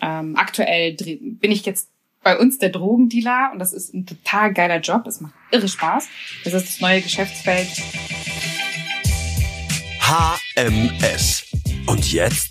Ähm, aktuell bin ich jetzt bei uns der Drogendealer und das ist ein total geiler Job. Es macht irre Spaß. Das ist das neue Geschäftsfeld. HMS. Und jetzt?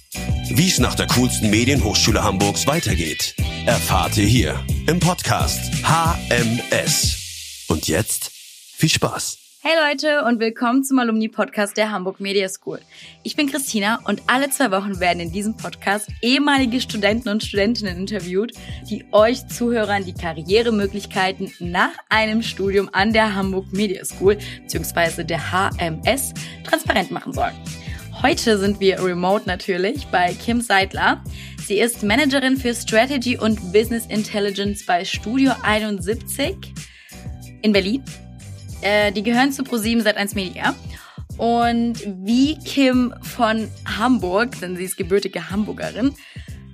Wie es nach der coolsten Medienhochschule Hamburgs weitergeht, erfahrt ihr hier im Podcast HMS. Und jetzt viel Spaß. Hey Leute und willkommen zum Alumni-Podcast der Hamburg Media School. Ich bin Christina und alle zwei Wochen werden in diesem Podcast ehemalige Studenten und Studentinnen interviewt, die euch Zuhörern die Karrieremöglichkeiten nach einem Studium an der Hamburg Media School bzw. der HMS transparent machen sollen. Heute sind wir remote natürlich bei Kim Seidler. Sie ist Managerin für Strategy und Business Intelligence bei Studio 71 in Berlin äh, die gehören zu ProSieben seit 1 Media. Und wie Kim von Hamburg, denn sie ist gebürtige Hamburgerin,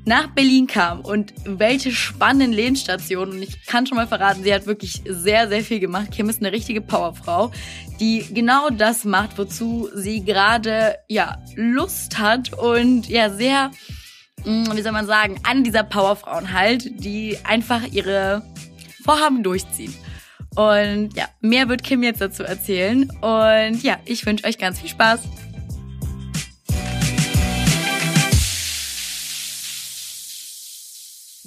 nach Berlin kam und welche spannenden Lebensstationen. Und ich kann schon mal verraten, sie hat wirklich sehr, sehr viel gemacht. Kim ist eine richtige Powerfrau, die genau das macht, wozu sie gerade, ja, Lust hat und ja, sehr, hm, wie soll man sagen, an dieser Powerfrauen halt, die einfach ihre Vorhaben durchziehen. Und ja, mehr wird Kim jetzt dazu erzählen. Und ja, ich wünsche euch ganz viel Spaß.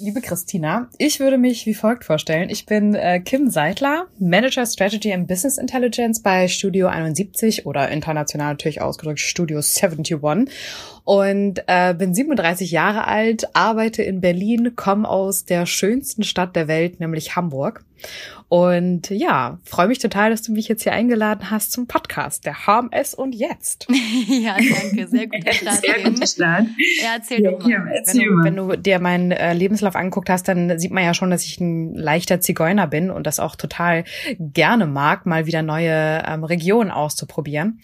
Liebe Christina, ich würde mich wie folgt vorstellen. Ich bin äh, Kim Seidler, Manager Strategy and Business Intelligence bei Studio 71 oder international natürlich ausgedrückt Studio 71 und äh, bin 37 Jahre alt, arbeite in Berlin, komme aus der schönsten Stadt der Welt, nämlich Hamburg. Und ja, freue mich total, dass du mich jetzt hier eingeladen hast zum Podcast, der HMS und jetzt. ja, danke, sehr guter Start. Sehr guter Start. Ja, erzähl ja, doch mal. Ja, erzähl wenn, du, wenn du dir meinen äh, Lebenslauf angeguckt hast, dann sieht man ja schon, dass ich ein leichter Zigeuner bin und das auch total gerne mag, mal wieder neue ähm, Regionen auszuprobieren.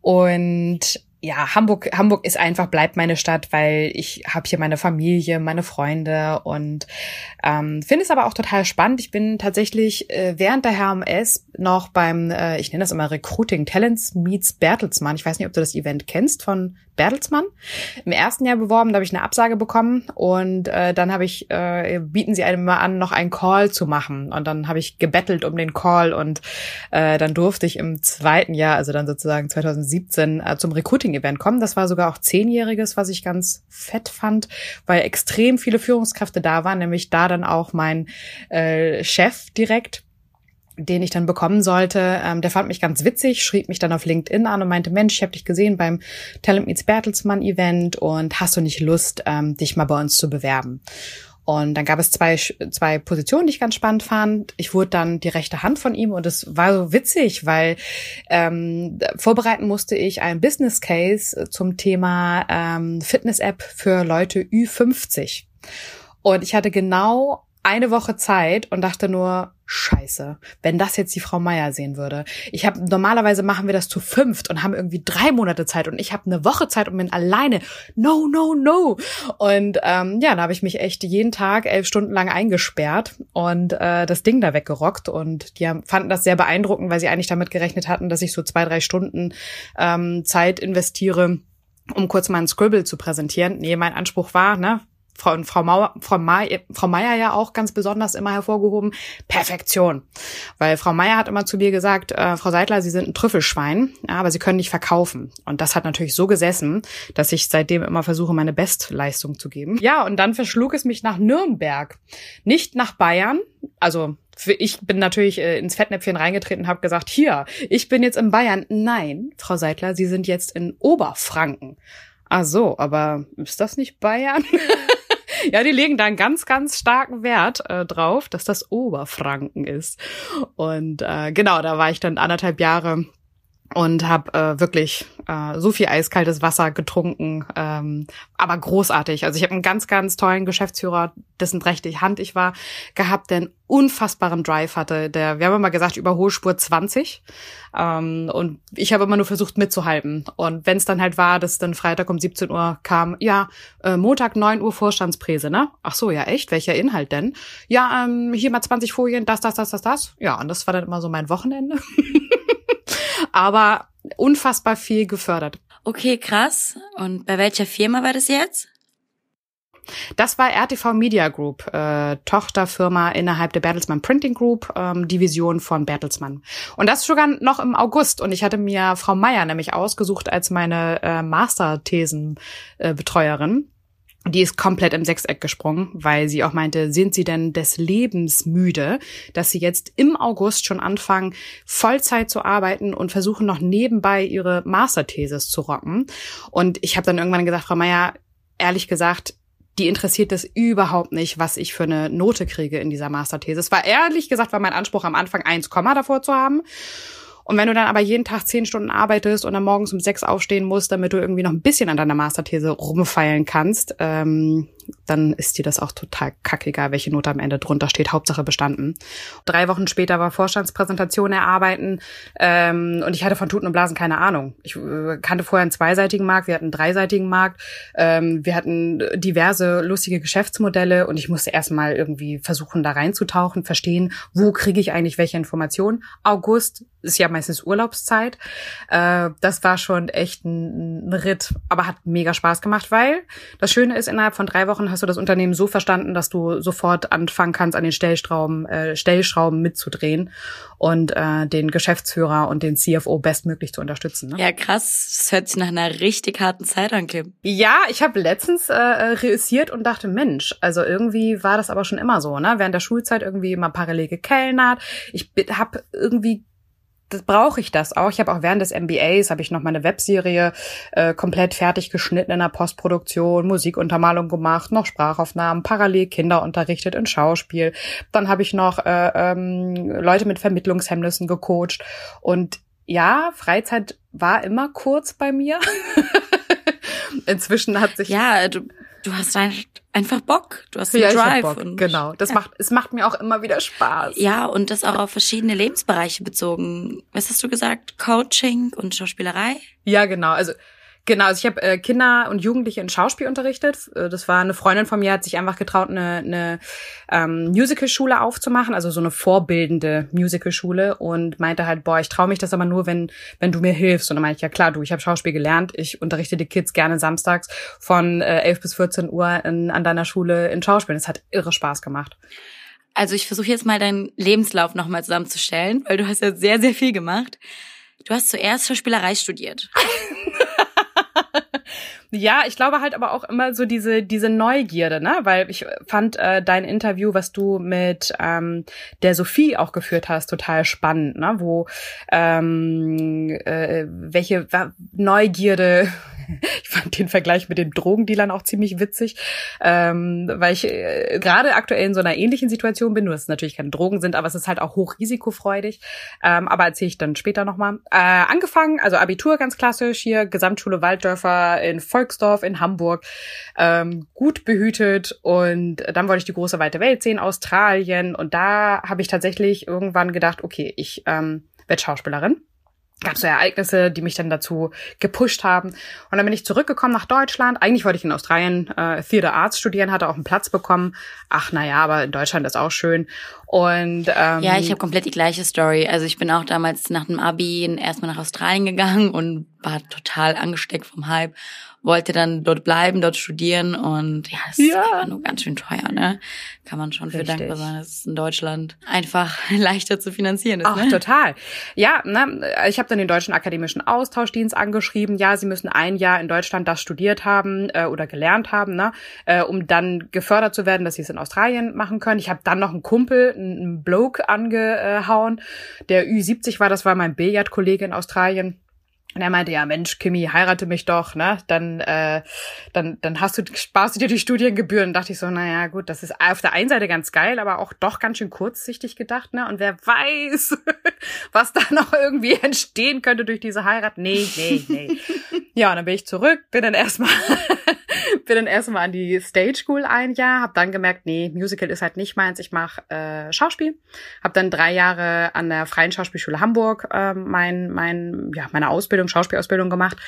Und ja, Hamburg, Hamburg ist einfach, bleibt meine Stadt, weil ich habe hier meine Familie, meine Freunde und ähm, finde es aber auch total spannend. Ich bin tatsächlich äh, während der HMS noch beim, äh, ich nenne das immer Recruiting Talents Meets Bertelsmann. Ich weiß nicht, ob du das Event kennst von Bertelsmann. Im ersten Jahr beworben, da habe ich eine Absage bekommen und äh, dann habe ich, äh, bieten sie einem mal an, noch einen Call zu machen. Und dann habe ich gebettelt um den Call und äh, dann durfte ich im zweiten Jahr, also dann sozusagen 2017, äh, zum Recruiting-Event kommen. Das war sogar auch zehnjähriges, was ich ganz fett fand, weil extrem viele Führungskräfte da waren, nämlich da dann auch mein äh, Chef direkt den ich dann bekommen sollte, ähm, der fand mich ganz witzig, schrieb mich dann auf LinkedIn an und meinte, Mensch, ich habe dich gesehen beim Talent Meets Bertelsmann Event und hast du nicht Lust, ähm, dich mal bei uns zu bewerben? Und dann gab es zwei, zwei Positionen, die ich ganz spannend fand. Ich wurde dann die rechte Hand von ihm und es war so witzig, weil ähm, vorbereiten musste ich ein Business Case zum Thema ähm, Fitness-App für Leute Ü50. Und ich hatte genau eine Woche Zeit und dachte nur, scheiße, wenn das jetzt die Frau Meier sehen würde. Ich habe normalerweise machen wir das zu fünft und haben irgendwie drei Monate Zeit und ich habe eine Woche Zeit und bin alleine. No, no, no. Und ähm, ja, da habe ich mich echt jeden Tag elf Stunden lang eingesperrt und äh, das Ding da weggerockt. Und die haben, fanden das sehr beeindruckend, weil sie eigentlich damit gerechnet hatten, dass ich so zwei, drei Stunden ähm, Zeit investiere um kurz mal ein Scribble zu präsentieren. Nee, mein Anspruch war, ne, Frau, Frau, Mauer, Frau, May, Frau Meier ja auch ganz besonders immer hervorgehoben, Perfektion. Weil Frau Meier hat immer zu mir gesagt, äh, Frau Seidler, Sie sind ein Trüffelschwein, aber Sie können nicht verkaufen. Und das hat natürlich so gesessen, dass ich seitdem immer versuche, meine Bestleistung zu geben. Ja, und dann verschlug es mich nach Nürnberg. Nicht nach Bayern, also ich bin natürlich äh, ins Fettnäpfchen reingetreten und habe gesagt, hier, ich bin jetzt in Bayern. Nein, Frau Seidler, Sie sind jetzt in Oberfranken. Ah so, aber ist das nicht Bayern? ja, die legen da einen ganz, ganz starken Wert äh, drauf, dass das Oberfranken ist. Und äh, genau, da war ich dann anderthalb Jahre und habe äh, wirklich äh, so viel eiskaltes Wasser getrunken, ähm, aber großartig. Also ich habe einen ganz, ganz tollen Geschäftsführer, dessen rechte Hand ich war, gehabt, der einen unfassbaren Drive hatte. Der, wir haben immer gesagt, Überholspur 20. Ähm, und ich habe immer nur versucht mitzuhalten. Und wenn es dann halt war, dass dann Freitag um 17 Uhr kam, ja, äh, Montag 9 Uhr Vorstandspräse, ne? Ach so, ja, echt? Welcher Inhalt denn? Ja, ähm, hier mal 20 Folien, das, das, das, das, das. Ja, und das war dann immer so mein Wochenende. aber unfassbar viel gefördert. Okay, krass. Und bei welcher Firma war das jetzt? Das war RTV Media Group, äh, Tochterfirma innerhalb der Bertelsmann Printing Group, ähm, Division von Bertelsmann. Und das sogar noch im August. Und ich hatte mir Frau Meier nämlich ausgesucht als meine äh, Masterthesenbetreuerin. Äh, die ist komplett im Sechseck gesprungen, weil sie auch meinte, sind sie denn des Lebens müde, dass sie jetzt im August schon anfangen, Vollzeit zu arbeiten und versuchen noch nebenbei ihre Masterthesis zu rocken. Und ich habe dann irgendwann gesagt, Frau Meier, ehrlich gesagt, die interessiert es überhaupt nicht, was ich für eine Note kriege in dieser Masterthese. Es war ehrlich gesagt, war mein Anspruch am Anfang 1, davor zu haben. Und wenn du dann aber jeden Tag zehn Stunden arbeitest und dann morgens um sechs aufstehen musst, damit du irgendwie noch ein bisschen an deiner Masterthese rumfeilen kannst, ähm, dann ist dir das auch total kackegal, welche Note am Ende drunter steht. Hauptsache bestanden. Drei Wochen später war Vorstandspräsentation erarbeiten ähm, und ich hatte von Tuten und Blasen keine Ahnung. Ich äh, kannte vorher einen zweiseitigen Markt, wir hatten einen dreiseitigen Markt, ähm, wir hatten diverse lustige Geschäftsmodelle und ich musste erstmal irgendwie versuchen, da reinzutauchen, verstehen, wo kriege ich eigentlich welche Informationen. August ist ja meistens Urlaubszeit. Äh, das war schon echt ein, ein Ritt, aber hat mega Spaß gemacht, weil das Schöne ist, innerhalb von drei Wochen Wochen hast du das Unternehmen so verstanden, dass du sofort anfangen kannst, an den Stellschrauben, äh, Stellschrauben mitzudrehen und äh, den Geschäftsführer und den CFO bestmöglich zu unterstützen. Ne? Ja, krass. Das hört sich nach einer richtig harten Zeit an, Kim. Ja, ich habe letztens äh, reüssiert und dachte, Mensch, also irgendwie war das aber schon immer so, ne? Während der Schulzeit irgendwie immer parallel gekellnert. Ich habe irgendwie das brauche ich das auch. Ich habe auch während des MBAs habe ich noch meine Webserie äh, komplett fertig geschnitten in der Postproduktion, Musikuntermalung gemacht, noch Sprachaufnahmen, parallel Kinder unterrichtet in Schauspiel. Dann habe ich noch äh, ähm, Leute mit Vermittlungshemmnissen gecoacht und ja, Freizeit war immer kurz bei mir. Inzwischen hat sich ja, du, du hast einfach Bock. Du hast einen ja, Drive. Bock. Und, genau. Das ja. macht, es macht mir auch immer wieder Spaß. Ja, und das auch auf verschiedene Lebensbereiche bezogen. Was hast du gesagt? Coaching und Schauspielerei? Ja, genau. Also Genau, also ich habe äh, Kinder und Jugendliche in Schauspiel unterrichtet. Äh, das war eine Freundin von mir, hat sich einfach getraut, eine, eine ähm, Musicalschule aufzumachen, also so eine vorbildende Musicalschule und meinte halt, boah, ich traue mich das aber nur, wenn wenn du mir hilfst. Und dann meinte ich, ja klar, du, ich habe Schauspiel gelernt, ich unterrichte die Kids gerne samstags von äh, 11 bis 14 Uhr in, an deiner Schule in Schauspiel. Das hat irre Spaß gemacht. Also ich versuche jetzt mal deinen Lebenslauf nochmal zusammenzustellen, weil du hast ja sehr, sehr viel gemacht. Du hast zuerst Schauspielerei studiert. Ja, ich glaube halt aber auch immer so diese diese Neugierde, ne? Weil ich fand äh, dein Interview, was du mit ähm, der Sophie auch geführt hast, total spannend, ne? Wo ähm, äh, welche Neugierde ich fand den Vergleich mit den Drogendealern auch ziemlich witzig, ähm, weil ich äh, gerade aktuell in so einer ähnlichen Situation bin, nur dass es natürlich keine Drogen sind, aber es ist halt auch hochrisikofreudig. Ähm, aber erzähle ich dann später nochmal. Äh, angefangen, also Abitur ganz klassisch hier, Gesamtschule Walddörfer in Volksdorf in Hamburg, ähm, gut behütet und dann wollte ich die große weite Welt sehen, Australien und da habe ich tatsächlich irgendwann gedacht, okay, ich ähm, werde Schauspielerin gab es so Ereignisse, die mich dann dazu gepusht haben. Und dann bin ich zurückgekommen nach Deutschland. Eigentlich wollte ich in Australien äh, Theater Arts studieren, hatte auch einen Platz bekommen. Ach, naja, aber in Deutschland ist auch schön. Und ähm, ja, ich habe komplett die gleiche Story. Also ich bin auch damals nach dem Abi erstmal nach Australien gegangen und war total angesteckt vom Hype wollte dann dort bleiben, dort studieren und ja, es ja. ist einfach nur ganz schön teuer, ne? Kann man schon Richtig. für dankbar sein, dass es in Deutschland einfach leichter zu finanzieren ist. Ach, ne? total. Ja, ne, ich habe dann den Deutschen Akademischen Austauschdienst angeschrieben. Ja, sie müssen ein Jahr in Deutschland das studiert haben äh, oder gelernt haben, ne, äh, um dann gefördert zu werden, dass sie es in Australien machen können. Ich habe dann noch einen Kumpel, einen Bloke angehauen, der Ü70 war, das war mein Billardkollege in Australien und er meinte, ja Mensch, Kimi, heirate mich doch, ne? Dann, äh, dann, dann hast du, sparst du dir die Studiengebühren. Und dachte ich so, naja, gut, das ist auf der einen Seite ganz geil, aber auch doch ganz schön kurzsichtig gedacht, ne? Und wer weiß, was da noch irgendwie entstehen könnte durch diese Heirat. Nee, nee, nee. ja, und dann bin ich zurück, bin dann erstmal bin dann erstmal an die Stage School ein Jahr, habe dann gemerkt, nee, Musical ist halt nicht meins, ich mache äh, Schauspiel. Habe dann drei Jahre an der Freien Schauspielschule Hamburg äh, mein, mein, ja, meine Ausbildung, Schauspielausbildung gemacht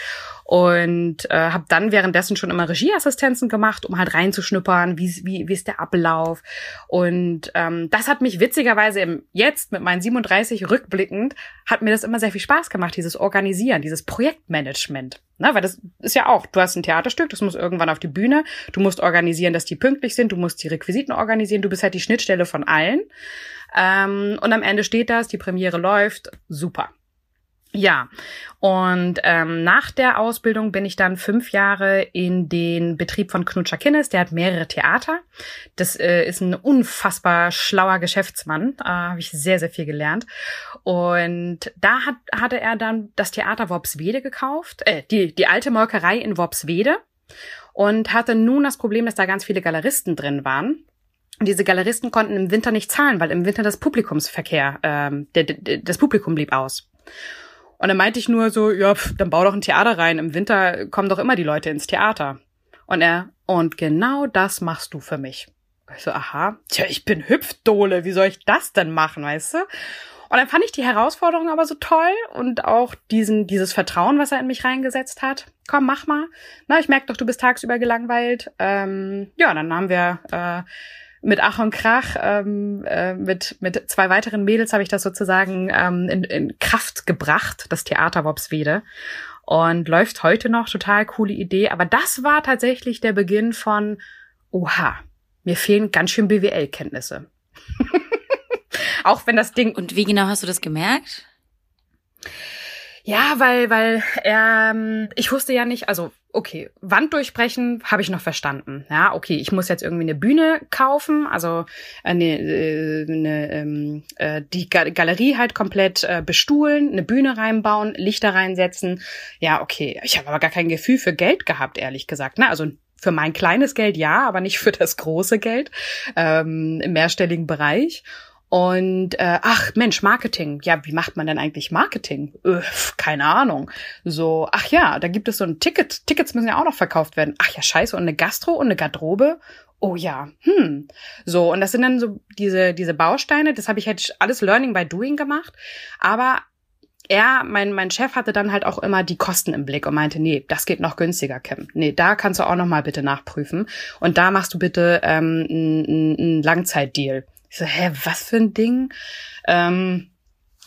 und äh, habe dann währenddessen schon immer Regieassistenzen gemacht, um halt reinzuschnuppern, wie, wie, wie ist der Ablauf. Und ähm, das hat mich witzigerweise im, jetzt mit meinen 37 rückblickend, hat mir das immer sehr viel Spaß gemacht, dieses Organisieren, dieses Projektmanagement. Ne, weil das ist ja auch, du hast ein Theaterstück, das muss irgendwann auf die Bühne, du musst organisieren, dass die pünktlich sind, du musst die Requisiten organisieren, du bist halt die Schnittstelle von allen. Ähm, und am Ende steht das, die Premiere läuft, super. Ja, und ähm, nach der Ausbildung bin ich dann fünf Jahre in den Betrieb von Knutscher Kinnes. Der hat mehrere Theater. Das äh, ist ein unfassbar schlauer Geschäftsmann. Äh, habe ich sehr, sehr viel gelernt. Und da hat, hatte er dann das Theater Worpswede gekauft, äh, die, die alte Molkerei in Worpswede und hatte nun das Problem, dass da ganz viele Galeristen drin waren. Diese Galeristen konnten im Winter nicht zahlen, weil im Winter das Publikumsverkehr, ähm, das Publikum blieb aus. Und dann meinte ich nur so, ja, pf, dann bau doch ein Theater rein. Im Winter kommen doch immer die Leute ins Theater. Und er, und genau das machst du für mich. Ich so, aha, tja, ich bin Hüpfdohle, wie soll ich das denn machen, weißt du? Und dann fand ich die Herausforderung aber so toll und auch diesen, dieses Vertrauen, was er in mich reingesetzt hat. Komm, mach mal. Na, ich merke doch, du bist tagsüber gelangweilt. Ähm, ja, dann haben wir äh, mit Ach und Krach, ähm, äh, mit, mit zwei weiteren Mädels habe ich das sozusagen ähm, in, in Kraft gebracht, das Theater Wobswede. Und läuft heute noch, total coole Idee. Aber das war tatsächlich der Beginn von, oha, mir fehlen ganz schön BWL-Kenntnisse. Auch wenn das Ding. Und wie genau hast du das gemerkt? Ja, weil, weil ähm, ich wusste ja nicht, also okay, Wand durchbrechen habe ich noch verstanden. Ja, okay, ich muss jetzt irgendwie eine Bühne kaufen, also eine, äh, eine ähm, äh, die Galerie halt komplett äh, bestuhlen, eine Bühne reinbauen, Lichter reinsetzen. Ja, okay, ich habe aber gar kein Gefühl für Geld gehabt, ehrlich gesagt. Ne? Also für mein kleines Geld ja, aber nicht für das große Geld ähm, im mehrstelligen Bereich. Und äh, ach Mensch, Marketing. Ja, wie macht man denn eigentlich Marketing? Öff, keine Ahnung. So, ach ja, da gibt es so ein Ticket. Tickets müssen ja auch noch verkauft werden. Ach ja, scheiße, und eine Gastro und eine Garderobe. Oh ja, hm. So, und das sind dann so diese, diese Bausteine. Das habe ich halt alles Learning by Doing gemacht. Aber er, mein, mein Chef hatte dann halt auch immer die Kosten im Blick und meinte, nee, das geht noch günstiger, Kim. Nee, da kannst du auch noch mal bitte nachprüfen. Und da machst du bitte ähm, einen Langzeitdeal. Ich so, hä, was für ein Ding? Ähm,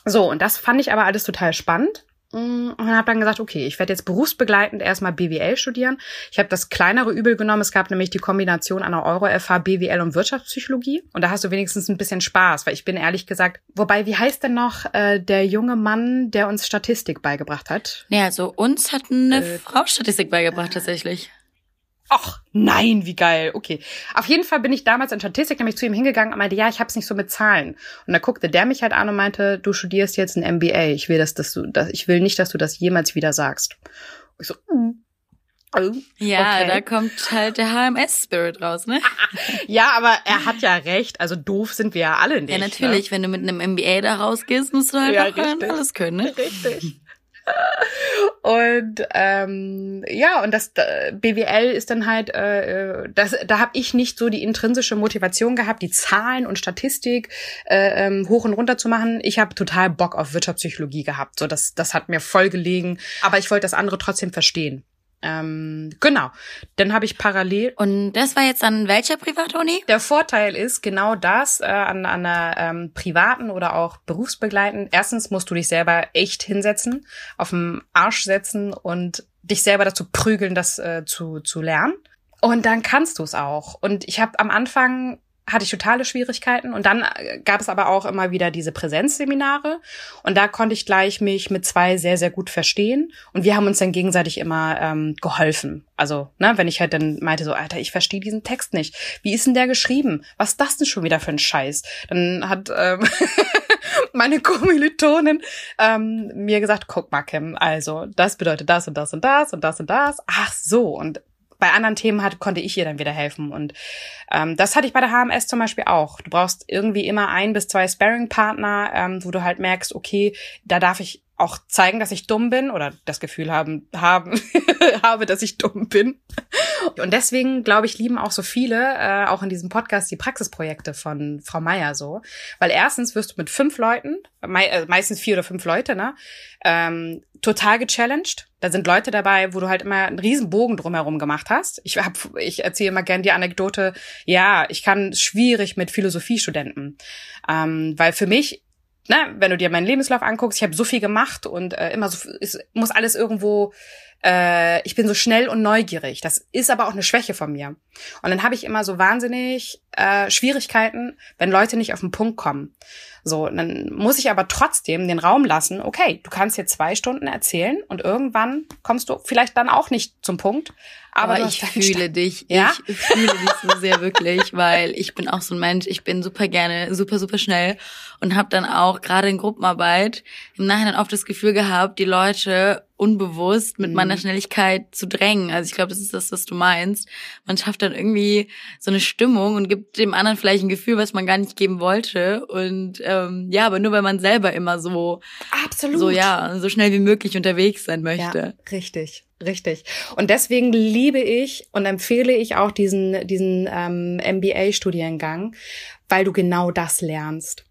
so, und das fand ich aber alles total spannend. Mm, und habe dann gesagt, okay, ich werde jetzt berufsbegleitend erstmal BWL studieren. Ich habe das kleinere Übel genommen. Es gab nämlich die Kombination einer Euro-FH, BWL und Wirtschaftspsychologie. Und da hast du wenigstens ein bisschen Spaß, weil ich bin ehrlich gesagt, wobei, wie heißt denn noch äh, der junge Mann, der uns Statistik beigebracht hat? Ja, also uns hat eine äh, Frau Statistik beigebracht tatsächlich. Ach, nein, wie geil. Okay. Auf jeden Fall bin ich damals in Statistik nämlich zu ihm hingegangen und meinte, ja, ich hab's nicht so mit Zahlen. Und da guckte der mich halt an und meinte, du studierst jetzt ein MBA. Ich will, dass, dass du, dass, ich will nicht, dass du das jemals wieder sagst. Und ich so, mm. Oh, ja, okay. da kommt halt der HMS-Spirit raus, ne? ja, aber er hat ja recht. Also doof sind wir ja alle nicht. Ja, natürlich. Ne? Wenn du mit einem MBA da rausgehst, musst du halt ja, auch alles können, ne? Richtig. Und ähm, ja, und das BWL ist dann halt, äh, das, da habe ich nicht so die intrinsische Motivation gehabt, die Zahlen und Statistik äh, ähm, hoch und runter zu machen. Ich habe total Bock auf Wirtschaftspsychologie gehabt. So, das, das hat mir voll gelegen. Aber ich wollte das andere trotzdem verstehen. Ähm, genau. Dann habe ich parallel. Und das war jetzt an welcher Privatuni? Der Vorteil ist genau das äh, an, an einer ähm, privaten oder auch berufsbegleitend. Erstens musst du dich selber echt hinsetzen, auf den Arsch setzen und dich selber dazu prügeln, das äh, zu, zu lernen. Und dann kannst du es auch. Und ich habe am Anfang hatte ich totale Schwierigkeiten. Und dann äh, gab es aber auch immer wieder diese Präsenzseminare. Und da konnte ich gleich mich mit zwei sehr, sehr gut verstehen. Und wir haben uns dann gegenseitig immer ähm, geholfen. Also, ne, wenn ich halt dann meinte so, Alter, ich verstehe diesen Text nicht. Wie ist denn der geschrieben? Was ist das denn schon wieder für ein Scheiß? Dann hat ähm, meine Kommilitonin ähm, mir gesagt, guck mal, Kim, also das bedeutet das und das und das und das und das. Ach so. Und bei anderen Themen hat, konnte ich ihr dann wieder helfen. Und ähm, das hatte ich bei der HMS zum Beispiel auch. Du brauchst irgendwie immer ein bis zwei Sparring-Partner, ähm, wo du halt merkst, okay, da darf ich auch zeigen, dass ich dumm bin oder das Gefühl haben, haben habe, dass ich dumm bin. Und deswegen, glaube ich, lieben auch so viele, äh, auch in diesem Podcast, die Praxisprojekte von Frau Meier so. Weil erstens wirst du mit fünf Leuten, mei äh, meistens vier oder fünf Leute, ne, ähm, total gechallenged. Da sind Leute dabei, wo du halt immer einen riesen Bogen drumherum gemacht hast. Ich ich erzähle immer gern die Anekdote, ja, ich kann schwierig mit Philosophiestudenten. Ähm, weil für mich na, wenn du dir meinen Lebenslauf anguckst, ich habe so viel gemacht und äh, immer so, es muss alles irgendwo äh, ich bin so schnell und neugierig. Das ist aber auch eine Schwäche von mir. Und dann habe ich immer so wahnsinnig äh, Schwierigkeiten, wenn Leute nicht auf den Punkt kommen. So, dann muss ich aber trotzdem den Raum lassen, okay, du kannst hier zwei Stunden erzählen und irgendwann kommst du vielleicht dann auch nicht zum Punkt. Aber, aber ich fühle dich. Ja? Ich fühle dich so sehr wirklich, weil ich bin auch so ein Mensch, ich bin super gerne, super, super schnell und habe dann auch gerade in Gruppenarbeit im Nachhinein oft das Gefühl gehabt, die Leute unbewusst mit mhm. meiner Schnelligkeit zu drängen. Also ich glaube, das ist das, was du meinst. Man schafft dann irgendwie so eine Stimmung und gibt dem anderen vielleicht ein Gefühl, was man gar nicht geben wollte. Und ähm, ja, aber nur weil man selber immer so absolut so ja so schnell wie möglich unterwegs sein möchte. Ja, richtig. Richtig. Und deswegen liebe ich und empfehle ich auch diesen, diesen ähm, MBA-Studiengang, weil du genau das lernst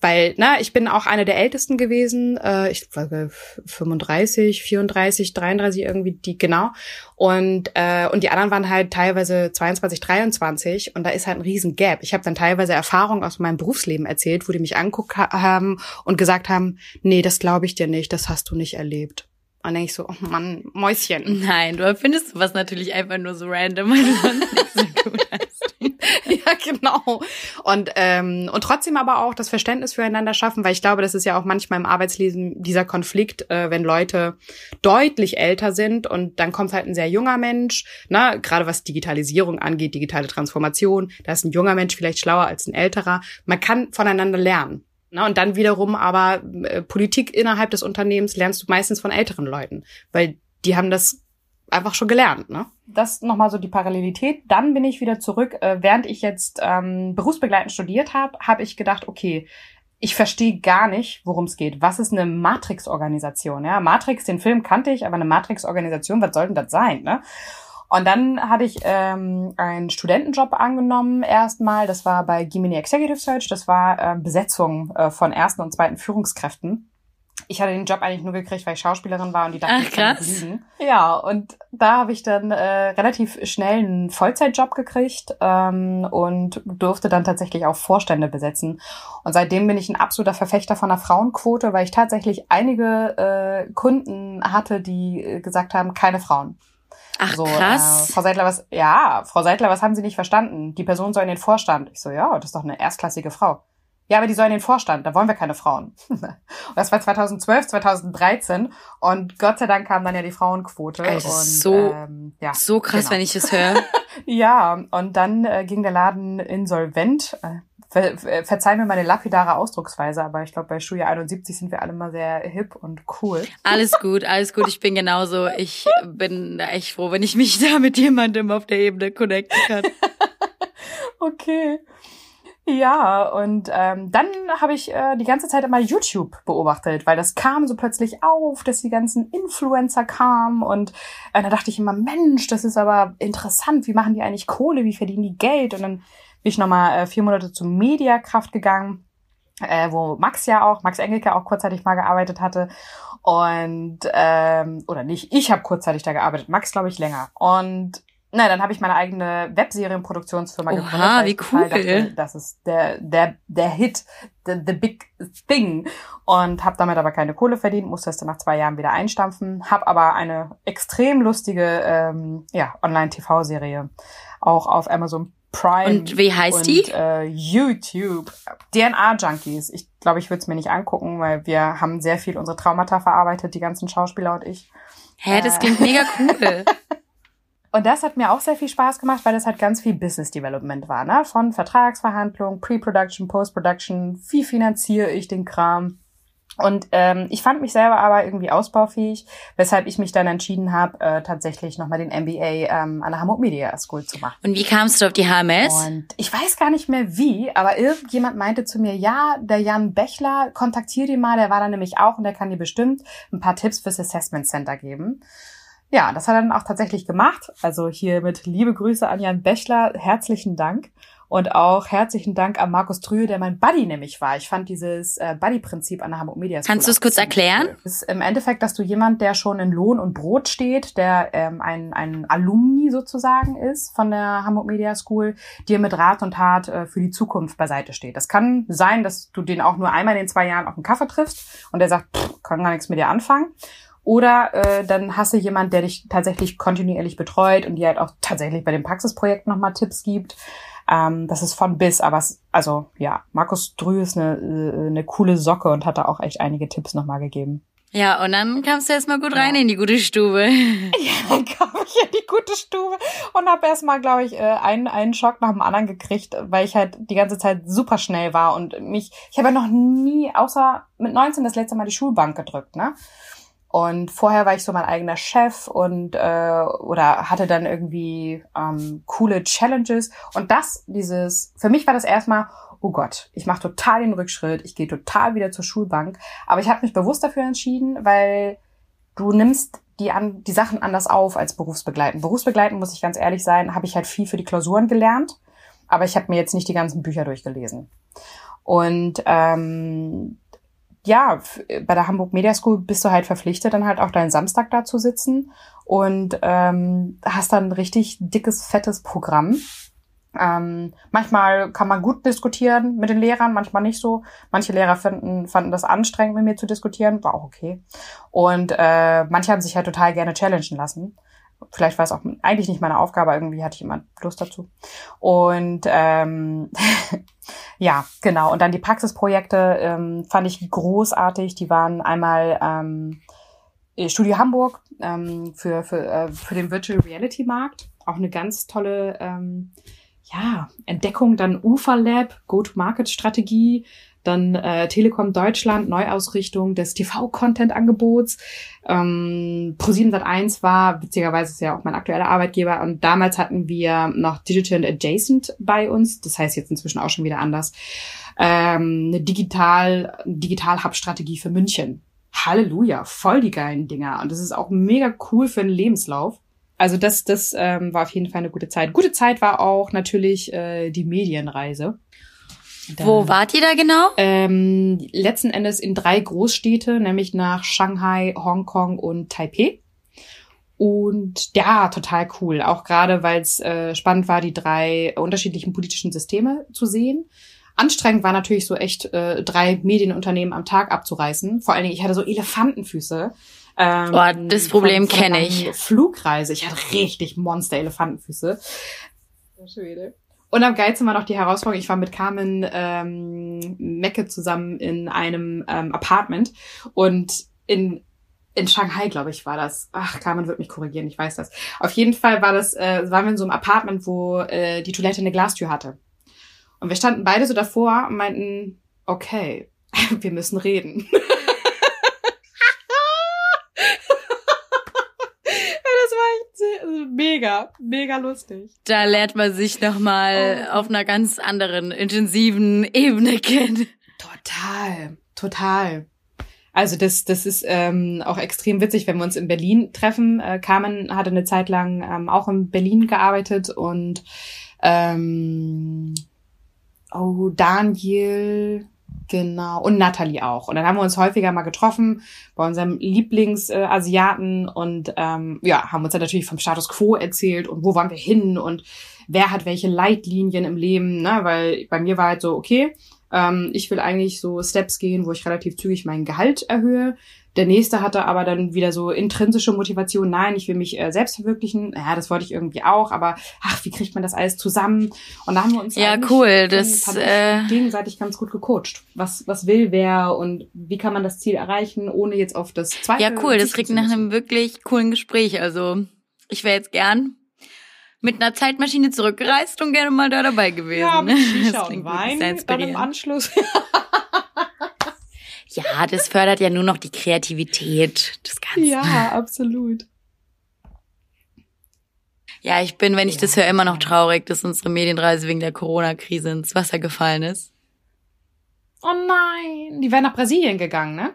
weil, na, ich bin auch eine der ältesten gewesen, äh, ich glaube 35, 34, 33 irgendwie die genau und äh, und die anderen waren halt teilweise 22, 23 und da ist halt ein riesen Gap. Ich habe dann teilweise Erfahrungen aus meinem Berufsleben erzählt, wo die mich anguckt haben und gesagt haben, nee, das glaube ich dir nicht, das hast du nicht erlebt. Und dann denke ich so, oh Mann, Mäuschen. Nein, du findest was natürlich einfach nur so random, du sonst nicht so gut hast. genau. Und, ähm, und trotzdem aber auch das Verständnis füreinander schaffen, weil ich glaube, das ist ja auch manchmal im Arbeitsleben dieser Konflikt, äh, wenn Leute deutlich älter sind und dann kommt halt ein sehr junger Mensch, na, gerade was Digitalisierung angeht, digitale Transformation, da ist ein junger Mensch vielleicht schlauer als ein älterer. Man kann voneinander lernen. Na, und dann wiederum aber äh, Politik innerhalb des Unternehmens lernst du meistens von älteren Leuten, weil die haben das einfach schon gelernt. Ne? Das nochmal so die Parallelität. Dann bin ich wieder zurück. Äh, während ich jetzt ähm, berufsbegleitend studiert habe, habe ich gedacht, okay, ich verstehe gar nicht, worum es geht. Was ist eine Matrix-Organisation? Ja, Matrix, den Film kannte ich, aber eine Matrix-Organisation, was soll denn das sein? Ne? Und dann hatte ich ähm, einen Studentenjob angenommen erstmal. Das war bei Gimini Executive Search. Das war äh, Besetzung äh, von ersten und zweiten Führungskräften. Ich hatte den Job eigentlich nur gekriegt, weil ich Schauspielerin war und die dachten, Ach, ich kann fliegen. Ja, und da habe ich dann äh, relativ schnell einen Vollzeitjob gekriegt ähm, und durfte dann tatsächlich auch Vorstände besetzen. Und seitdem bin ich ein absoluter Verfechter von einer Frauenquote, weil ich tatsächlich einige äh, Kunden hatte, die äh, gesagt haben, keine Frauen. Ach, so, krass. Äh, Frau Seidler, was, ja, Frau Seidler, was haben Sie nicht verstanden? Die Person soll in den Vorstand. Ich so, ja, das ist doch eine erstklassige Frau. Ja, aber die soll in den Vorstand, da wollen wir keine Frauen. und das war 2012, 2013 und Gott sei Dank kam dann ja die Frauenquote. Also und, so, ähm, ja, so krass, genau. wenn ich das höre. ja, und dann äh, ging der Laden insolvent. Äh, Ver, ver, verzeih mir meine lapidare Ausdrucksweise, aber ich glaube, bei Schuljahr 71 sind wir alle mal sehr hip und cool. Alles gut, alles gut. Ich bin genauso. Ich bin echt froh, wenn ich mich da mit jemandem auf der Ebene connecten kann. okay. Ja, und ähm, dann habe ich äh, die ganze Zeit immer YouTube beobachtet, weil das kam so plötzlich auf, dass die ganzen Influencer kamen und äh, da dachte ich immer, Mensch, das ist aber interessant, wie machen die eigentlich Kohle, wie verdienen die Geld? Und dann bin ich nochmal äh, vier Monate zur Mediakraft gegangen, äh, wo Max ja auch, Max Engelke auch kurzzeitig mal gearbeitet hatte. Und, ähm, oder nicht, ich habe kurzzeitig da gearbeitet, Max glaube ich länger. Und na, dann habe ich meine eigene Webserienproduktionsfirma gegründet. Oha, wie cool. Dachte, das ist der, der, der Hit, the, the big thing. Und habe damit aber keine Kohle verdient, musste es dann nach zwei Jahren wieder einstampfen. Habe aber eine extrem lustige ähm, ja, Online-TV-Serie auch auf Amazon Prime. Und wie heißt und, die? Äh, YouTube. DNA Junkies. Ich glaube, ich würde es mir nicht angucken, weil wir haben sehr viel unsere Traumata verarbeitet, die ganzen Schauspieler und ich. Hä, das äh, klingt mega cool. und das hat mir auch sehr viel Spaß gemacht, weil es halt ganz viel Business Development war, ne? Von Vertragsverhandlungen, Pre-Production, Post-Production, wie finanziere ich den Kram? Und ähm, ich fand mich selber aber irgendwie ausbaufähig, weshalb ich mich dann entschieden habe, äh, tatsächlich nochmal den MBA ähm, an der Hamburg Media School zu machen. Und wie kamst du auf die HMS? Und ich weiß gar nicht mehr wie, aber irgendjemand meinte zu mir, ja, der Jan Bechler, kontaktier ihn mal, der war da nämlich auch und der kann dir bestimmt ein paar Tipps fürs Assessment Center geben. Ja, das hat er dann auch tatsächlich gemacht. Also hier mit liebe Grüße an Jan Bechler, herzlichen Dank. Und auch herzlichen Dank an Markus Trühe, der mein Buddy nämlich war. Ich fand dieses äh, Buddy-Prinzip an der Hamburg Media School Kannst du es kurz erklären? Ist im Endeffekt, dass du jemand, der schon in Lohn und Brot steht, der ähm, ein, ein Alumni sozusagen ist von der Hamburg Media School, dir mit Rat und Tat äh, für die Zukunft beiseite steht. Das kann sein, dass du den auch nur einmal in den zwei Jahren auf einen Kaffee triffst und der sagt, pff, kann gar nichts mit dir anfangen. Oder äh, dann hast du jemand, der dich tatsächlich kontinuierlich betreut und dir halt auch tatsächlich bei dem Praxisprojekt nochmal Tipps gibt. Ähm, das ist von bis, aber es, also ja, Markus Drü ist eine, äh, eine coole Socke und hat da auch echt einige Tipps nochmal gegeben. Ja, und dann kamst du erstmal gut rein ja. in die gute Stube. Ja, dann kam ich in die gute Stube und habe erstmal, glaube ich, äh, einen, einen Schock nach dem anderen gekriegt, weil ich halt die ganze Zeit super schnell war und mich, ich habe ja noch nie, außer mit 19 das letzte Mal die Schulbank gedrückt, ne? Und vorher war ich so mein eigener Chef und äh, oder hatte dann irgendwie ähm, coole Challenges. Und das, dieses, für mich war das erstmal, oh Gott, ich mache total den Rückschritt, ich gehe total wieder zur Schulbank. Aber ich habe mich bewusst dafür entschieden, weil du nimmst die, an, die Sachen anders auf als berufsbegleitend. Berufsbegleitend, muss ich ganz ehrlich sein, habe ich halt viel für die Klausuren gelernt, aber ich habe mir jetzt nicht die ganzen Bücher durchgelesen. Und ähm, ja, bei der Hamburg Media School bist du halt verpflichtet, dann halt auch deinen Samstag da zu sitzen und ähm, hast dann ein richtig dickes, fettes Programm. Ähm, manchmal kann man gut diskutieren mit den Lehrern, manchmal nicht so. Manche Lehrer finden, fanden das anstrengend, mit mir zu diskutieren, war auch okay. Und äh, manche haben sich halt total gerne challengen lassen. Vielleicht war es auch eigentlich nicht meine Aufgabe, irgendwie hatte ich immer Lust dazu. Und ähm, ja, genau. Und dann die Praxisprojekte ähm, fand ich großartig. Die waren einmal ähm, Studio Hamburg ähm, für, für, äh, für den Virtual Reality Markt. Auch eine ganz tolle ähm, ja, Entdeckung. Dann Ufer Lab, Go-to-Market-Strategie dann äh, Telekom Deutschland, Neuausrichtung des TV-Content-Angebots. Ähm, ProSieben Sat1 war, witzigerweise ist ja auch mein aktueller Arbeitgeber, und damals hatten wir noch Digital Adjacent bei uns, das heißt jetzt inzwischen auch schon wieder anders, ähm, eine Digital, Digital-Hub-Strategie für München. Halleluja, voll die geilen Dinger. Und das ist auch mega cool für einen Lebenslauf. Also das, das ähm, war auf jeden Fall eine gute Zeit. Gute Zeit war auch natürlich äh, die Medienreise. Da, Wo wart ihr da genau? Ähm, letzten Endes in drei Großstädte, nämlich nach Shanghai, Hongkong und Taipei. Und ja, total cool. Auch gerade, weil es äh, spannend war, die drei unterschiedlichen politischen Systeme zu sehen. Anstrengend war natürlich so echt äh, drei Medienunternehmen am Tag abzureißen. Vor allen Dingen, ich hatte so Elefantenfüße. Ähm, Boah, das Problem kenne ich. Flugreise. Ich hatte richtig Monster-Elefantenfüße. Schwede. Und am geilsten war noch die Herausforderung, ich war mit Carmen ähm, Mecke zusammen in einem ähm, Apartment und in in Shanghai, glaube ich, war das. Ach, Carmen wird mich korrigieren, ich weiß das. Auf jeden Fall war das, äh, waren wir in so einem Apartment, wo äh, die Toilette eine Glastür hatte. Und wir standen beide so davor und meinten, okay, wir müssen reden. mega, mega lustig. Da lernt man sich nochmal oh. auf einer ganz anderen, intensiven Ebene kennen. Total, total. Also das, das ist ähm, auch extrem witzig, wenn wir uns in Berlin treffen. Äh, Carmen hatte eine Zeit lang ähm, auch in Berlin gearbeitet und ähm, oh, Daniel, Genau. Und Natalie auch. Und dann haben wir uns häufiger mal getroffen bei unserem Lieblingsasiaten und ähm, ja, haben uns dann natürlich vom Status quo erzählt und wo waren wir hin und wer hat welche Leitlinien im Leben, ne? Weil bei mir war halt so, okay, ähm, ich will eigentlich so Steps gehen, wo ich relativ zügig mein Gehalt erhöhe. Der nächste hatte aber dann wieder so intrinsische Motivation, nein, ich will mich äh, selbst verwirklichen. Ja, das wollte ich irgendwie auch, aber ach, wie kriegt man das alles zusammen? Und da haben wir uns ja cool, das äh, gegenseitig ganz gut gecoacht. Was was will wer und wie kann man das Ziel erreichen, ohne jetzt auf das zweite. Ja, cool, das klingt nach einem wirklich coolen Gespräch. Also ich wäre jetzt gern mit einer Zeitmaschine zurückgereist und gerne mal da dabei gewesen. Ja, mit Shisha und Wein dann im Anschluss. Ja, das fördert ja nur noch die Kreativität des Ganzen. Ja, absolut. Ja, ich bin, wenn ich das höre, immer noch traurig, dass unsere Medienreise wegen der Corona-Krise ins Wasser gefallen ist. Oh nein, die wären nach Brasilien gegangen, ne?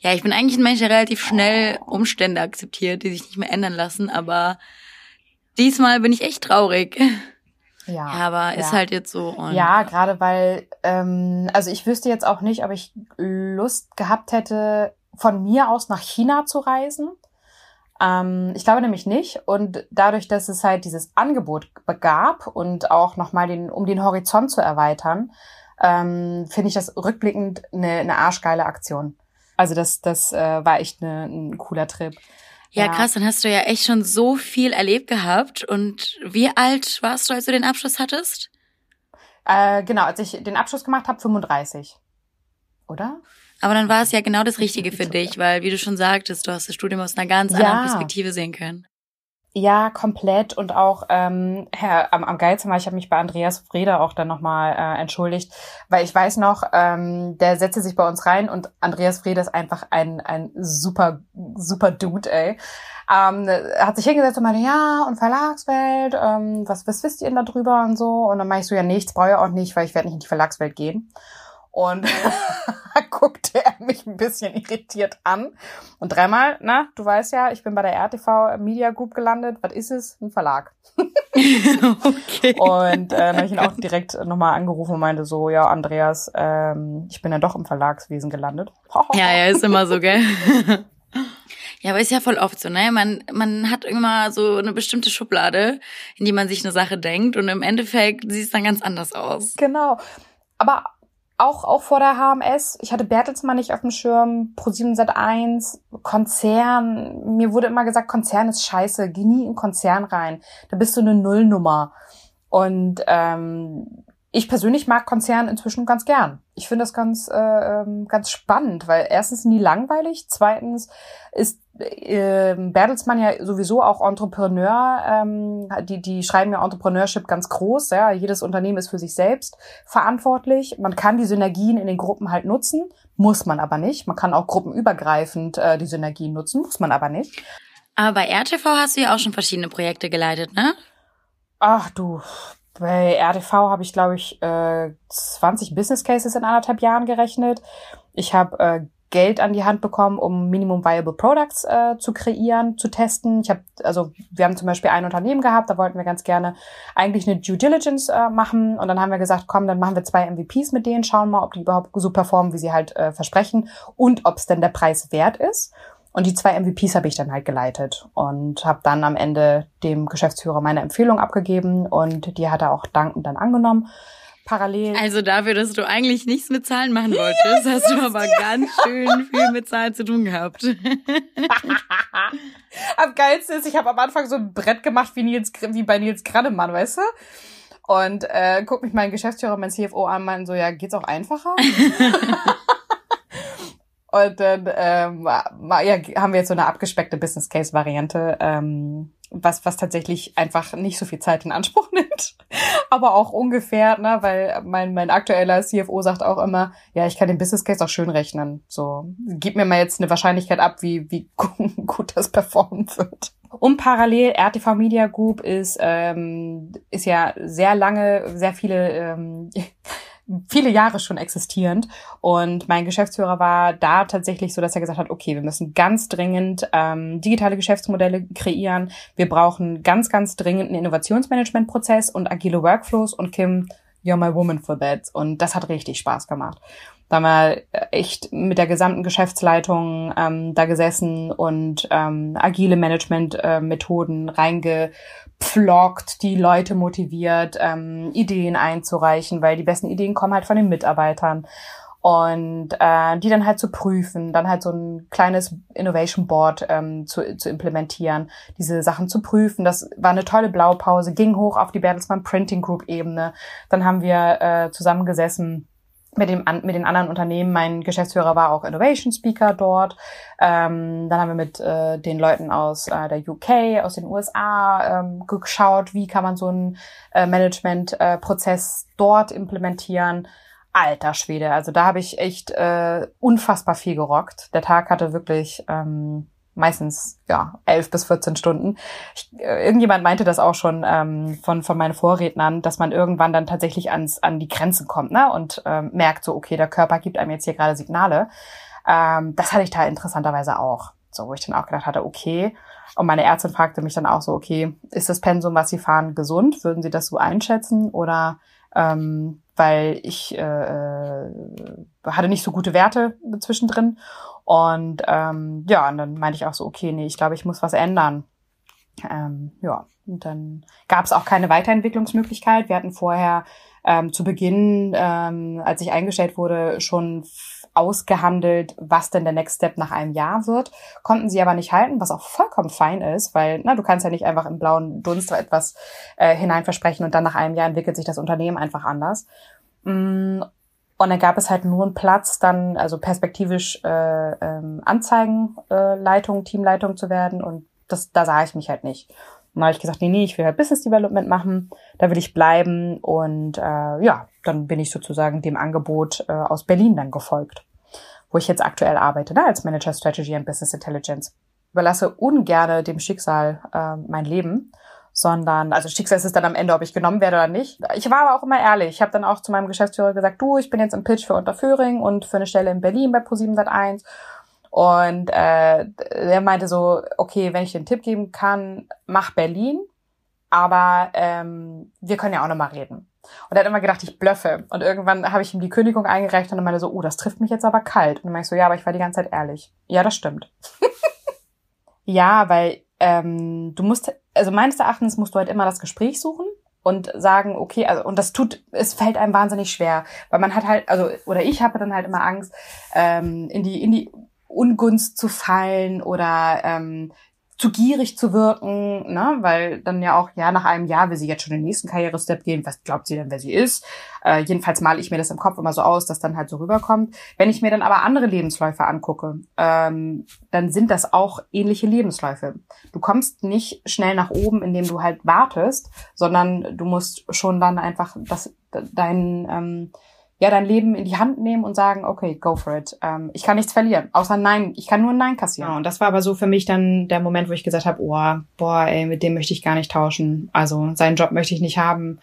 Ja, ich bin eigentlich ein Mensch, der relativ schnell Umstände akzeptiert, die sich nicht mehr ändern lassen, aber diesmal bin ich echt traurig. Ja, aber ja. ist halt jetzt so. Und ja, gerade weil, ähm, also ich wüsste jetzt auch nicht, ob ich Lust gehabt hätte, von mir aus nach China zu reisen. Ähm, ich glaube nämlich nicht. Und dadurch, dass es halt dieses Angebot gab und auch nochmal den, um den Horizont zu erweitern, ähm, finde ich das rückblickend eine, eine arschgeile Aktion. Also das, das äh, war echt eine, ein cooler Trip. Ja, ja, krass, dann hast du ja echt schon so viel erlebt gehabt. Und wie alt warst du, als du den Abschluss hattest? Äh, genau, als ich den Abschluss gemacht habe, 35. Oder? Aber dann war es ja genau das Richtige für dich, weil, wie du schon sagtest, du hast das Studium aus einer ganz ja. anderen Perspektive sehen können. Ja, komplett und auch ähm, Herr, am, am geilsten war, ich habe mich bei Andreas Freda auch dann nochmal äh, entschuldigt, weil ich weiß noch, ähm, der setzte sich bei uns rein und Andreas Freda ist einfach ein, ein super, super Dude, ey. Ähm, hat sich hingesetzt und meinte, ja, und Verlagswelt, ähm, was, was wisst ihr denn da drüber und so? Und dann meinte ich so, ja, nichts, brauche ich auch nicht, weil ich werde nicht in die Verlagswelt gehen. Und guckte er mich ein bisschen irritiert an. Und dreimal, na, du weißt ja, ich bin bei der RTV Media Group gelandet. Was ist es? Ein Verlag. okay. Und äh, dann habe ich ihn auch direkt nochmal angerufen und meinte so, ja, Andreas, ähm, ich bin ja doch im Verlagswesen gelandet. ja, ja, ist immer so, gell? Ja, aber ist ja voll oft so, ne? Man, man hat immer so eine bestimmte Schublade, in die man sich eine Sache denkt und im Endeffekt sieht es dann ganz anders aus. Genau. Aber auch, auch vor der HMS. Ich hatte Bertelsmann nicht auf dem Schirm, Pro7 Sat1, Konzern. Mir wurde immer gesagt, Konzern ist scheiße, geh nie in Konzern rein. Da bist du eine Nullnummer. Und ähm, ich persönlich mag Konzern inzwischen ganz gern. Ich finde das ganz, äh, ähm, ganz spannend, weil erstens nie langweilig, zweitens ist äh, Bertelsmann ja sowieso auch Entrepreneur. Ähm, die, die schreiben ja Entrepreneurship ganz groß. Ja, jedes Unternehmen ist für sich selbst verantwortlich. Man kann die Synergien in den Gruppen halt nutzen, muss man aber nicht. Man kann auch gruppenübergreifend äh, die Synergien nutzen, muss man aber nicht. Aber bei RTV hast du ja auch schon verschiedene Projekte geleitet, ne? Ach du, bei RTV habe ich, glaube ich, äh, 20 Business Cases in anderthalb Jahren gerechnet. Ich habe äh, Geld an die Hand bekommen, um Minimum Viable Products äh, zu kreieren, zu testen. Ich habe, also wir haben zum Beispiel ein Unternehmen gehabt, da wollten wir ganz gerne eigentlich eine Due Diligence äh, machen und dann haben wir gesagt, komm, dann machen wir zwei MVPs mit denen, schauen mal, ob die überhaupt so performen, wie sie halt äh, versprechen und ob es denn der Preis wert ist. Und die zwei MVPs habe ich dann halt geleitet und habe dann am Ende dem Geschäftsführer meine Empfehlung abgegeben und die hat er auch dankend dann angenommen. Parallel. Also dafür, dass du eigentlich nichts mit Zahlen machen wolltest, hast du aber ganz schön viel mit Zahlen zu tun gehabt. am geilsten ist, ich habe am Anfang so ein Brett gemacht wie, Nils, wie bei Nils Grannemann, weißt du? Und äh, guck mich mein Geschäftsführer, mein CFO an, meinen so, ja, geht's auch einfacher? Und dann ähm, ja, haben wir jetzt so eine abgespeckte Business Case Variante, ähm, was was tatsächlich einfach nicht so viel Zeit in Anspruch nimmt, aber auch ungefähr, ne, weil mein mein aktueller CFO sagt auch immer, ja, ich kann den Business Case auch schön rechnen. So, gib mir mal jetzt eine Wahrscheinlichkeit ab, wie wie gut das performen wird. Und parallel RTV Media Group ist ähm, ist ja sehr lange sehr viele ähm, viele Jahre schon existierend. Und mein Geschäftsführer war da tatsächlich so, dass er gesagt hat, okay, wir müssen ganz dringend ähm, digitale Geschäftsmodelle kreieren. Wir brauchen ganz, ganz dringend einen Innovationsmanagementprozess und agile Workflows. Und Kim, you're my woman for that. Und das hat richtig Spaß gemacht. Da haben wir echt mit der gesamten Geschäftsleitung ähm, da gesessen und ähm, agile Management-Methoden äh, reinge pflockt, die Leute motiviert, ähm, Ideen einzureichen, weil die besten Ideen kommen halt von den Mitarbeitern. Und äh, die dann halt zu prüfen, dann halt so ein kleines Innovation Board ähm, zu, zu implementieren, diese Sachen zu prüfen. Das war eine tolle Blaupause, ging hoch auf die Bertelsmann Printing Group Ebene. Dann haben wir äh, zusammengesessen mit, dem, mit den anderen Unternehmen. Mein Geschäftsführer war auch Innovation Speaker dort. Ähm, dann haben wir mit äh, den Leuten aus äh, der UK, aus den USA ähm, geschaut, wie kann man so einen äh, Management-Prozess äh, dort implementieren. Alter Schwede, also da habe ich echt äh, unfassbar viel gerockt. Der Tag hatte wirklich ähm, meistens ja elf bis 14 Stunden. Ich, äh, irgendjemand meinte das auch schon ähm, von von meinen Vorrednern, dass man irgendwann dann tatsächlich ans an die Grenzen kommt, ne und ähm, merkt so, okay, der Körper gibt einem jetzt hier gerade Signale. Ähm, das hatte ich da interessanterweise auch. So, wo ich dann auch gedacht hatte, okay. Und meine Ärztin fragte mich dann auch so, okay, ist das Pensum, was Sie fahren, gesund? Würden Sie das so einschätzen? Oder ähm, weil ich äh, äh hatte nicht so gute Werte zwischendrin. Und ähm, ja, und dann meinte ich auch so, okay, nee, ich glaube, ich muss was ändern. Ähm, ja, und dann gab es auch keine Weiterentwicklungsmöglichkeit. Wir hatten vorher ähm, zu Beginn, ähm, als ich eingestellt wurde, schon ausgehandelt, was denn der Next Step nach einem Jahr wird, konnten sie aber nicht halten, was auch vollkommen fein ist, weil na, du kannst ja nicht einfach im blauen Dunst etwas äh, hineinversprechen und dann nach einem Jahr entwickelt sich das Unternehmen einfach anders. Mm, und dann gab es halt nur einen Platz, dann also perspektivisch äh, ähm, Anzeigenleitung, äh, Teamleitung zu werden und das, da sah ich mich halt nicht. Und habe ich gesagt, nee, nee, ich will halt Business Development machen, da will ich bleiben. Und äh, ja, dann bin ich sozusagen dem Angebot äh, aus Berlin dann gefolgt, wo ich jetzt aktuell arbeite, ne, als Manager Strategy and Business Intelligence. Überlasse ungerne dem Schicksal äh, mein Leben, sondern, also Schicksal ist es dann am Ende, ob ich genommen werde oder nicht. Ich war aber auch immer ehrlich. Ich habe dann auch zu meinem Geschäftsführer gesagt, du, ich bin jetzt im Pitch für Unterföhring und für eine Stelle in Berlin bei Pro701 und äh, der meinte so, okay, wenn ich den Tipp geben kann, mach Berlin, aber ähm, wir können ja auch nochmal reden. Und er hat immer gedacht, ich blöffe. Und irgendwann habe ich ihm die Kündigung eingereicht und er meinte so, oh, das trifft mich jetzt aber kalt. Und dann meinte ich so, ja, aber ich war die ganze Zeit ehrlich. Ja, das stimmt. ja, weil ähm, du musst, also meines Erachtens musst du halt immer das Gespräch suchen und sagen, okay, also und das tut, es fällt einem wahnsinnig schwer, weil man hat halt, also oder ich habe dann halt immer Angst, ähm, in die in die Ungunst zu fallen oder ähm, zu gierig zu wirken, ne? weil dann ja auch, ja, nach einem Jahr will sie jetzt schon den nächsten Karrierestep gehen. Was glaubt sie denn, wer sie ist? Äh, jedenfalls male ich mir das im Kopf immer so aus, dass dann halt so rüberkommt. Wenn ich mir dann aber andere Lebensläufe angucke, ähm, dann sind das auch ähnliche Lebensläufe. Du kommst nicht schnell nach oben, indem du halt wartest, sondern du musst schon dann einfach das, dein, ähm, ja, dein Leben in die Hand nehmen und sagen, okay, go for it. Ähm, ich kann nichts verlieren, außer Nein. Ich kann nur ein Nein kassieren. Ja, und das war aber so für mich dann der Moment, wo ich gesagt habe, oh, boah, ey, mit dem möchte ich gar nicht tauschen. Also seinen Job möchte ich nicht haben.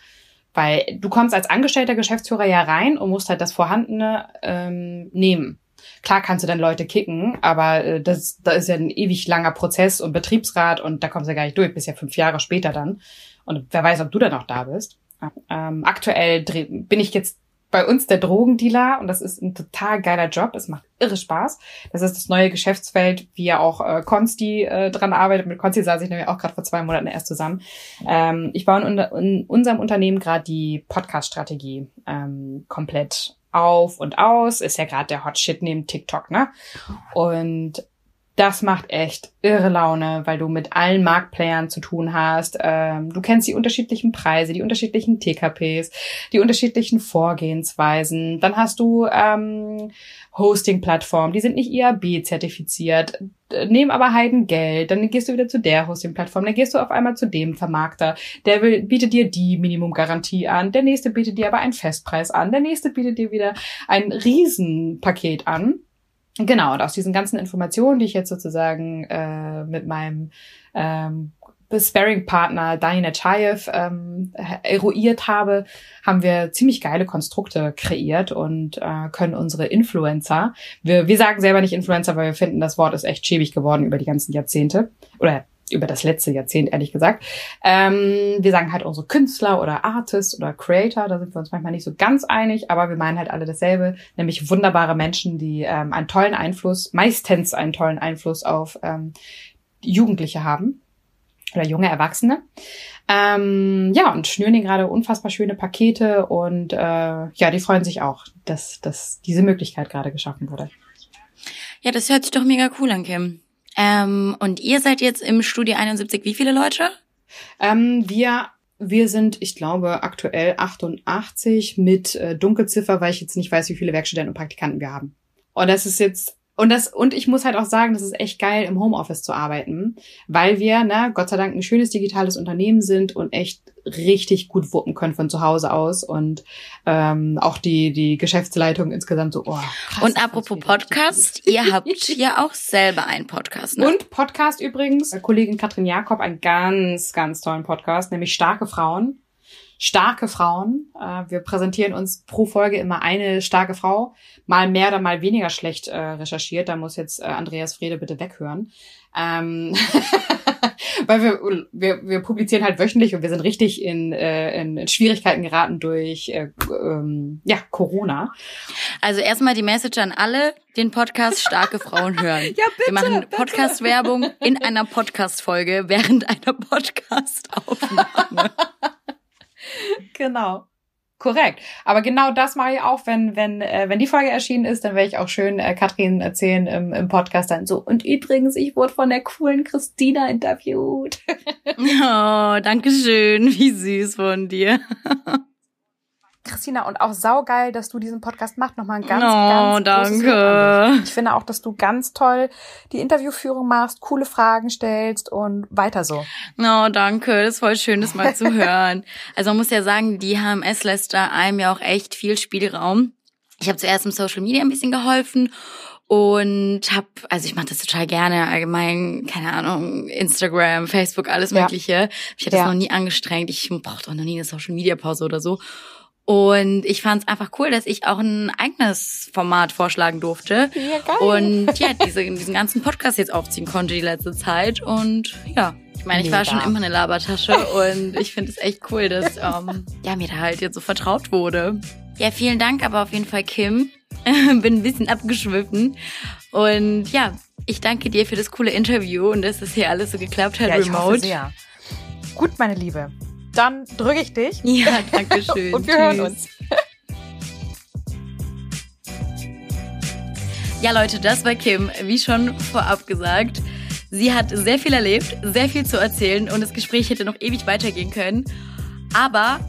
Weil du kommst als angestellter Geschäftsführer ja rein und musst halt das Vorhandene ähm, nehmen. Klar kannst du dann Leute kicken, aber äh, das, das ist ja ein ewig langer Prozess und Betriebsrat und da kommst du ja gar nicht durch, bis ja fünf Jahre später dann. Und wer weiß, ob du dann noch da bist. Ähm, aktuell bin ich jetzt bei uns der Drogendealer und das ist ein total geiler Job. Es macht irre Spaß. Das ist das neue Geschäftsfeld, wie ja auch äh, Konsti äh, dran arbeitet. Mit Konsti saß ich nämlich auch gerade vor zwei Monaten erst zusammen. Ähm, ich baue in, in unserem Unternehmen gerade die Podcast-Strategie ähm, komplett auf und aus. Ist ja gerade der Hot Shit neben TikTok, ne? Und das macht echt irre Laune, weil du mit allen Marktplayern zu tun hast. Ähm, du kennst die unterschiedlichen Preise, die unterschiedlichen TKPs, die unterschiedlichen Vorgehensweisen. Dann hast du ähm, Hosting-Plattformen, die sind nicht IAB-zertifiziert, nehmen aber Heiden Geld. Dann gehst du wieder zu der Hosting-Plattform, dann gehst du auf einmal zu dem Vermarkter. Der will, bietet dir die Minimumgarantie an, der nächste bietet dir aber einen Festpreis an, der nächste bietet dir wieder ein Riesenpaket an. Genau, und aus diesen ganzen Informationen, die ich jetzt sozusagen äh, mit meinem ähm, Sparring-Partner Daniel Chayev ähm, eruiert habe, haben wir ziemlich geile Konstrukte kreiert und äh, können unsere Influencer, wir, wir sagen selber nicht Influencer, weil wir finden, das Wort ist echt schäbig geworden über die ganzen Jahrzehnte oder über das letzte Jahrzehnt, ehrlich gesagt. Ähm, wir sagen halt unsere Künstler oder Artists oder Creator, da sind wir uns manchmal nicht so ganz einig, aber wir meinen halt alle dasselbe, nämlich wunderbare Menschen, die ähm, einen tollen Einfluss, meistens einen tollen Einfluss auf ähm, Jugendliche haben oder junge Erwachsene. Ähm, ja, und schnüren ihnen gerade unfassbar schöne Pakete und äh, ja, die freuen sich auch, dass, dass diese Möglichkeit gerade geschaffen wurde. Ja, das hört sich doch mega cool an, Kim. Ähm, und ihr seid jetzt im Studio 71 wie viele Leute? Ähm, wir wir sind, ich glaube, aktuell 88 mit äh, Dunkelziffer, weil ich jetzt nicht weiß, wie viele Werkstudenten und Praktikanten wir haben. Und das ist jetzt und das, und ich muss halt auch sagen, das ist echt geil, im Homeoffice zu arbeiten, weil wir, ne, Gott sei Dank ein schönes digitales Unternehmen sind und echt richtig gut wuppen können von zu Hause aus und ähm, auch die, die Geschäftsleitung insgesamt so, oh, krass. Und apropos Podcast, ihr habt ja auch selber einen Podcast, ne? Und Podcast übrigens, Kollegin Katrin Jakob, einen ganz, ganz tollen Podcast, nämlich Starke Frauen starke Frauen. Äh, wir präsentieren uns pro Folge immer eine starke Frau, mal mehr oder mal weniger schlecht äh, recherchiert. Da muss jetzt äh, Andreas Frede bitte weghören. Ähm weil wir, wir, wir publizieren halt wöchentlich und wir sind richtig in, äh, in, Schwierigkeiten geraten durch äh, ähm, ja, Corona. Also erstmal die Message an alle, den Podcast Starke Frauen hören. ja, bitte, wir machen Podcast-Werbung in einer Podcast-Folge während einer Podcast-Aufnahme. genau. Korrekt. Aber genau das mache ich auch, wenn, wenn, äh, wenn die Folge erschienen ist, dann werde ich auch schön äh, Katrin erzählen im, im Podcast dann so. Und übrigens, ich wurde von der coolen Christina interviewt. oh, danke schön. Wie süß von dir. Christina, und auch saugeil, dass du diesen Podcast machst. Nochmal ein ganz, oh, ganz danke. Ich finde auch, dass du ganz toll die Interviewführung machst, coole Fragen stellst und weiter so. Oh, danke. Das ist voll schön, das mal zu hören. Also man muss ja sagen, die HMS lässt da einem ja auch echt viel Spielraum. Ich habe zuerst im Social Media ein bisschen geholfen und habe, also ich mache das total gerne, allgemein, keine Ahnung, Instagram, Facebook, alles Mögliche. Ja. Ich hatte ja. das noch nie angestrengt. Ich brauchte auch noch nie eine Social Media Pause oder so. Und ich fand es einfach cool, dass ich auch ein eigenes Format vorschlagen durfte. Ja, geil. Und ja, diese, diesen ganzen Podcast jetzt aufziehen konnte die letzte Zeit. Und ja, ich meine, ich Mega. war schon immer eine Labertasche und ich finde es echt cool, dass ähm, ja, mir da halt jetzt so vertraut wurde. Ja, vielen Dank aber auf jeden Fall, Kim. Bin ein bisschen abgeschwiffen. Und ja, ich danke dir für das coole Interview und dass das hier alles so geklappt hat, ja, ich remote. Hoffe sehr. Gut, meine Liebe dann drücke ich dich. Ja, danke schön. Und wir hören uns. Ja, Leute, das war Kim, wie schon vorab gesagt. Sie hat sehr viel erlebt, sehr viel zu erzählen und das Gespräch hätte noch ewig weitergehen können. Aber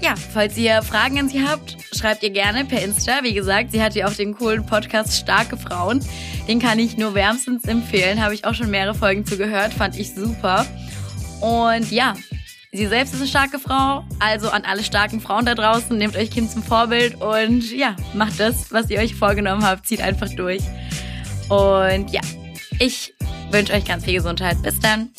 ja, falls ihr Fragen an sie habt, schreibt ihr gerne per Insta. Wie gesagt, sie hat ja auch den coolen Podcast Starke Frauen. Den kann ich nur wärmstens empfehlen. Habe ich auch schon mehrere Folgen zugehört, fand ich super. Und ja, Sie selbst ist eine starke Frau, also an alle starken Frauen da draußen, nehmt euch Kim zum Vorbild und ja, macht das, was ihr euch vorgenommen habt, zieht einfach durch. Und ja, ich wünsche euch ganz viel Gesundheit. Bis dann.